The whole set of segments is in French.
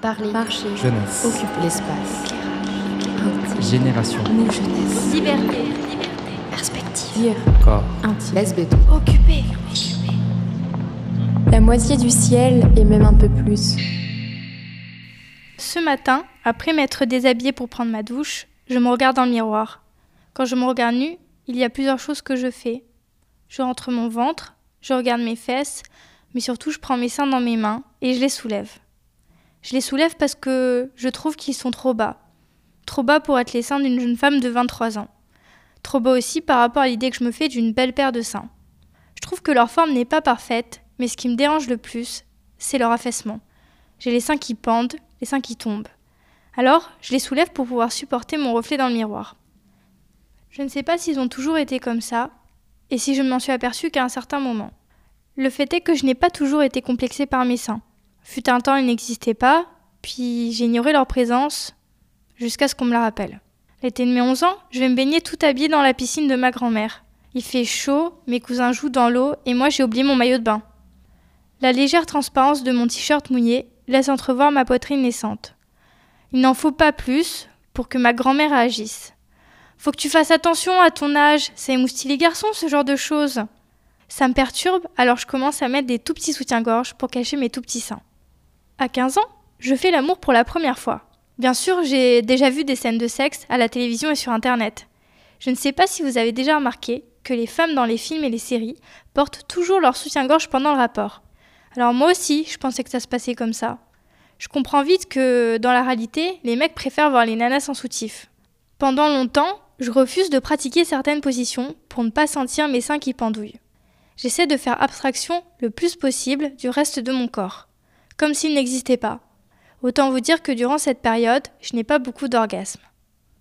Parler, marcher, Jeunesse. occuper l'espace. Génération. Nous, jeunesse. Liberté. Perspective. Dire. Corps. Intime. Lesbéto. Occuper. La moitié du ciel et même un peu plus. Ce matin, après m'être déshabillée pour prendre ma douche, je me regarde dans le miroir. Quand je me regarde nue, il y a plusieurs choses que je fais. Je rentre mon ventre, je regarde mes fesses, mais surtout je prends mes seins dans mes mains et je les soulève. Je les soulève parce que je trouve qu'ils sont trop bas. Trop bas pour être les seins d'une jeune femme de 23 ans. Trop bas aussi par rapport à l'idée que je me fais d'une belle paire de seins. Je trouve que leur forme n'est pas parfaite, mais ce qui me dérange le plus, c'est leur affaissement. J'ai les seins qui pendent, les seins qui tombent. Alors, je les soulève pour pouvoir supporter mon reflet dans le miroir. Je ne sais pas s'ils ont toujours été comme ça, et si je ne m'en suis aperçue qu'à un certain moment. Le fait est que je n'ai pas toujours été complexée par mes seins. Fut un temps, ils n'existaient pas, puis ignoré leur présence jusqu'à ce qu'on me la rappelle. L'été de mes 11 ans, je vais me baigner tout habillée dans la piscine de ma grand-mère. Il fait chaud, mes cousins jouent dans l'eau, et moi j'ai oublié mon maillot de bain. La légère transparence de mon t-shirt mouillé laisse entrevoir ma poitrine naissante. Il n'en faut pas plus pour que ma grand-mère agisse. Faut que tu fasses attention à ton âge, ça émoustille les garçons, ce genre de choses. Ça me perturbe, alors je commence à mettre des tout petits soutiens-gorge pour cacher mes tout petits seins. À 15 ans, je fais l'amour pour la première fois. Bien sûr, j'ai déjà vu des scènes de sexe à la télévision et sur Internet. Je ne sais pas si vous avez déjà remarqué que les femmes dans les films et les séries portent toujours leur soutien-gorge pendant le rapport. Alors moi aussi, je pensais que ça se passait comme ça. Je comprends vite que dans la réalité, les mecs préfèrent voir les nanas sans soutif. Pendant longtemps, je refuse de pratiquer certaines positions pour ne pas sentir mes seins qui pendouillent. J'essaie de faire abstraction le plus possible du reste de mon corps, comme s'il n'existait pas. Autant vous dire que durant cette période, je n'ai pas beaucoup d'orgasmes.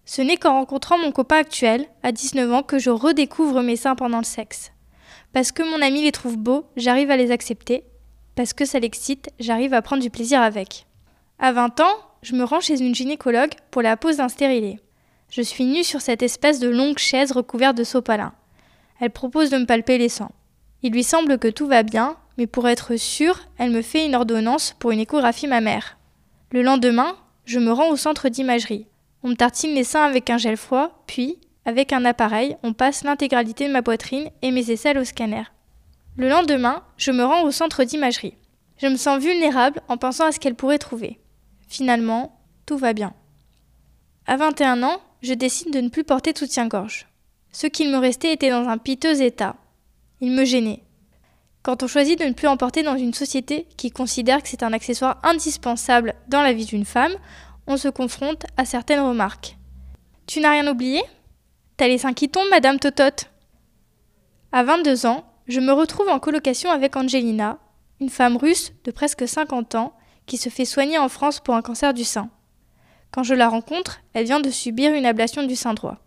Ce n'est qu'en rencontrant mon copain actuel, à 19 ans, que je redécouvre mes seins pendant le sexe. Parce que mon ami les trouve beaux, j'arrive à les accepter. Parce que ça l'excite, j'arrive à prendre du plaisir avec. À 20 ans, je me rends chez une gynécologue pour la pose d'un stérilet. Je suis nue sur cette espèce de longue chaise recouverte de sopalin. Elle propose de me palper les seins. Il lui semble que tout va bien, mais pour être sûre, elle me fait une ordonnance pour une échographie mammaire. Le lendemain, je me rends au centre d'imagerie. On me tartine les seins avec un gel froid, puis, avec un appareil, on passe l'intégralité de ma poitrine et mes aisselles au scanner. Le lendemain, je me rends au centre d'imagerie. Je me sens vulnérable en pensant à ce qu'elle pourrait trouver. Finalement, tout va bien. À 21 ans, je décide de ne plus porter de soutien-gorge. Ce qu'il me restait était dans un piteux état. Il me gênait. Quand on choisit de ne plus en porter dans une société qui considère que c'est un accessoire indispensable dans la vie d'une femme, on se confronte à certaines remarques. Tu n'as rien oublié? T'as les seins qui tombent, Madame Totote À 22 ans, je me retrouve en colocation avec Angelina, une femme russe de presque 50 ans qui se fait soigner en France pour un cancer du sein. Quand je la rencontre, elle vient de subir une ablation du sein droit.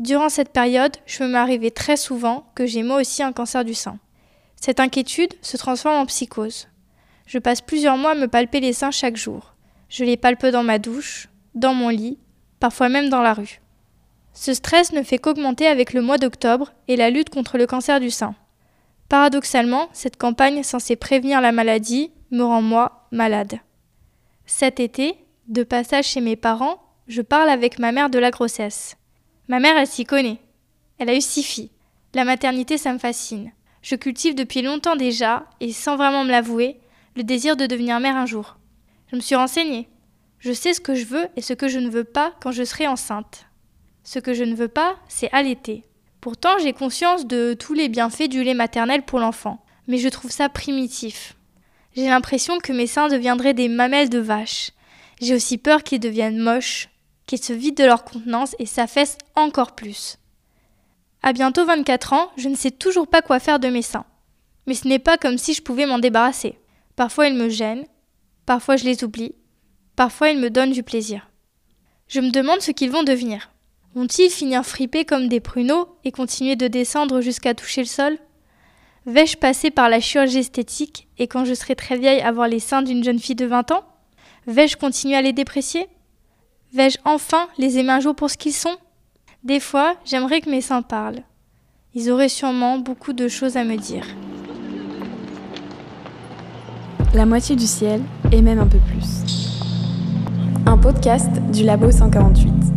Durant cette période, je me m'arrivais très souvent que j'ai moi aussi un cancer du sein. Cette inquiétude se transforme en psychose. Je passe plusieurs mois à me palper les seins chaque jour. Je les palpe dans ma douche, dans mon lit, parfois même dans la rue. Ce stress ne fait qu'augmenter avec le mois d'octobre et la lutte contre le cancer du sein. Paradoxalement, cette campagne censée prévenir la maladie me rend moi malade. Cet été, de passage chez mes parents, je parle avec ma mère de la grossesse. Ma mère, elle s'y connaît. Elle a eu six filles. La maternité, ça me fascine. Je cultive depuis longtemps déjà, et sans vraiment me l'avouer, le désir de devenir mère un jour. Je me suis renseignée. Je sais ce que je veux et ce que je ne veux pas quand je serai enceinte. Ce que je ne veux pas, c'est allaiter. Pourtant, j'ai conscience de tous les bienfaits du lait maternel pour l'enfant, mais je trouve ça primitif. J'ai l'impression que mes seins deviendraient des mamelles de vache. J'ai aussi peur qu'ils deviennent moches, qu'ils se vident de leur contenance et s'affaissent encore plus. À bientôt 24 ans, je ne sais toujours pas quoi faire de mes seins. Mais ce n'est pas comme si je pouvais m'en débarrasser. Parfois ils me gênent, parfois je les oublie, parfois ils me donnent du plaisir. Je me demande ce qu'ils vont devenir. Vont-ils finir fripés comme des pruneaux et continuer de descendre jusqu'à toucher le sol? Vais-je passer par la chirurgie esthétique et quand je serai très vieille avoir les seins d'une jeune fille de 20 ans? Vais-je continuer à les déprécier? Vais-je enfin les aimer un jour pour ce qu'ils sont? Des fois, j'aimerais que mes seins parlent. Ils auraient sûrement beaucoup de choses à me dire. La moitié du ciel et même un peu plus. podcast du Labo 148.